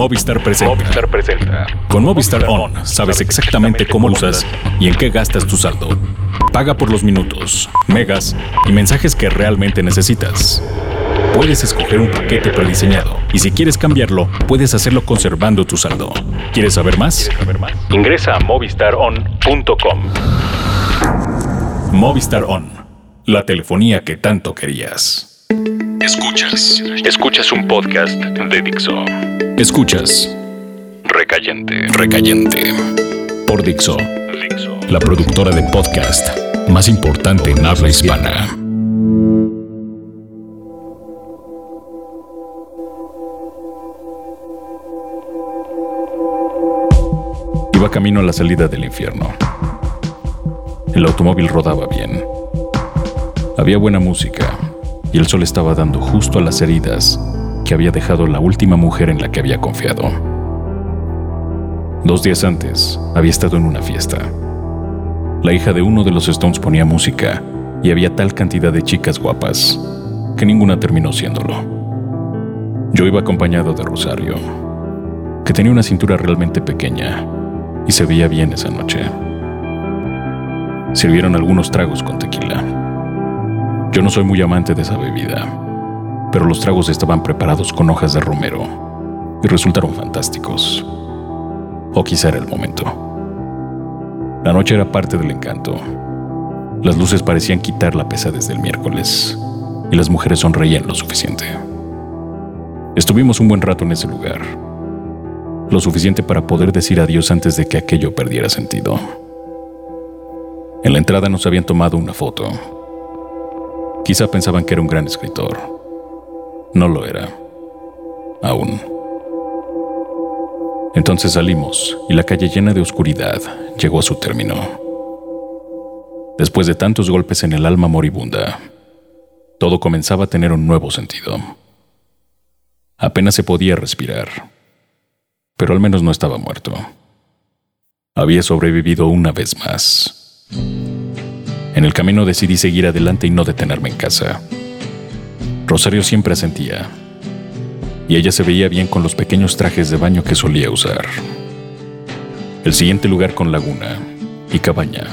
Movistar presenta. Movistar presenta. Con Movistar On sabes exactamente cómo usas y en qué gastas tu saldo. Paga por los minutos, megas y mensajes que realmente necesitas. Puedes escoger un paquete prediseñado y si quieres cambiarlo, puedes hacerlo conservando tu saldo. ¿Quieres saber más? Ingresa a movistaron.com. Movistar On, la telefonía que tanto querías. Escuchas. Escuchas un podcast de Dixo. Escuchas Recayente. Recayente por Dixo, Dixo. la productora de podcast más importante en habla hispana. Iba camino a la salida del infierno. El automóvil rodaba bien. Había buena música y el sol estaba dando justo a las heridas que había dejado la última mujer en la que había confiado. Dos días antes había estado en una fiesta. La hija de uno de los Stones ponía música y había tal cantidad de chicas guapas que ninguna terminó siéndolo. Yo iba acompañado de Rosario, que tenía una cintura realmente pequeña y se veía bien esa noche. Sirvieron algunos tragos con tequila. Yo no soy muy amante de esa bebida, pero los tragos estaban preparados con hojas de romero y resultaron fantásticos. O quizá era el momento. La noche era parte del encanto. Las luces parecían quitar la pesadez del miércoles y las mujeres sonreían lo suficiente. Estuvimos un buen rato en ese lugar, lo suficiente para poder decir adiós antes de que aquello perdiera sentido. En la entrada nos habían tomado una foto. Quizá pensaban que era un gran escritor. No lo era. Aún. Entonces salimos y la calle llena de oscuridad llegó a su término. Después de tantos golpes en el alma moribunda, todo comenzaba a tener un nuevo sentido. Apenas se podía respirar, pero al menos no estaba muerto. Había sobrevivido una vez más. En el camino decidí seguir adelante y no detenerme en casa. Rosario siempre asentía, y ella se veía bien con los pequeños trajes de baño que solía usar. El siguiente lugar con laguna y cabaña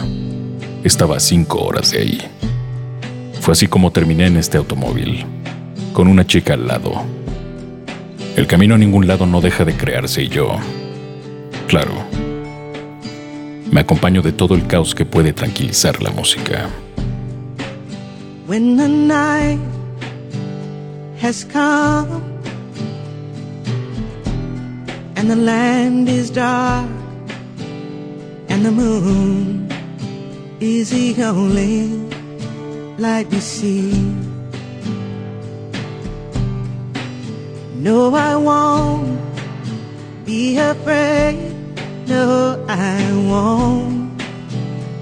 estaba a cinco horas de ahí. Fue así como terminé en este automóvil, con una chica al lado. El camino a ningún lado no deja de crearse y yo, claro, me acompaño de todo el caos que puede tranquilizar la música. When the night has come and the land is dark and the moon is the only light we see. No, I won't be afraid. No, I won't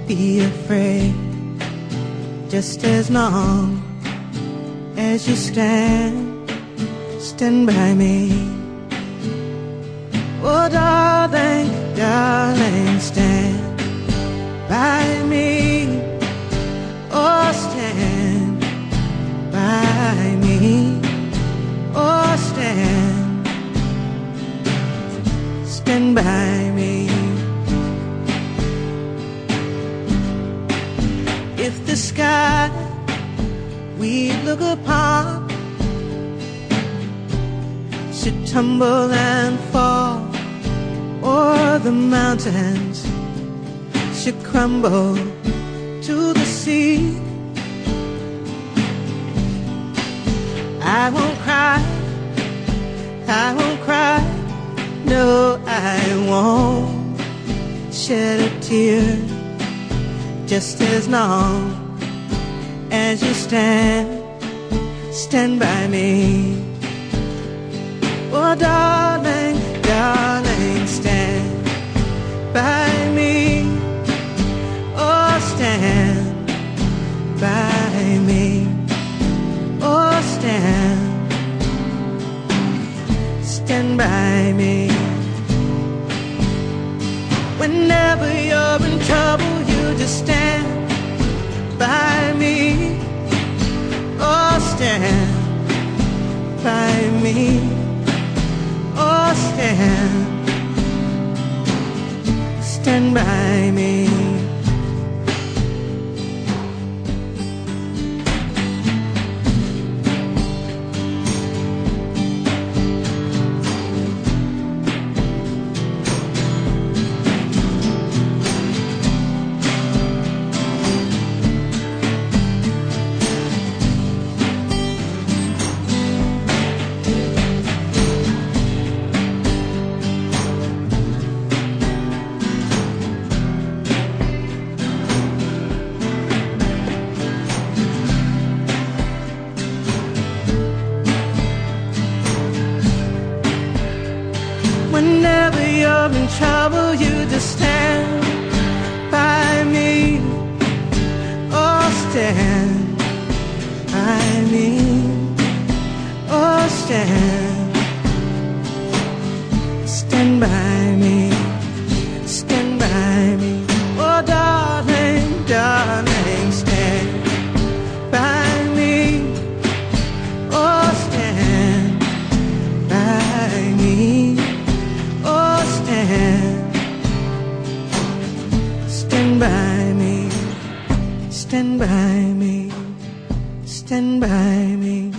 be afraid. Just as long as you stand, stand by me. Oh, darling, darling, stand look upon should tumble and fall, or the mountains should crumble to the sea. I won't cry, I won't cry, no, I won't shed a tear just as long as you stand, stand by me. Oh, darling, darling, stand by me. Oh, stand by me. Oh, stand, stand by me. Whenever you're in trouble, you just stand me. Oh, stand stand, stand by me. You're in trouble, you just stand by me. Oh, stand by me. Oh. Stand stand by me, stand by me,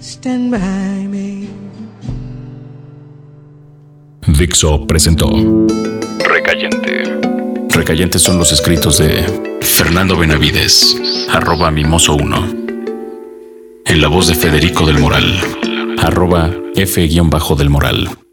stand by me. Dixo presentó Recayente. Recayentes son los escritos de Fernando Benavides, arroba mimoso1. En la voz de Federico del Moral, arroba F-del Moral.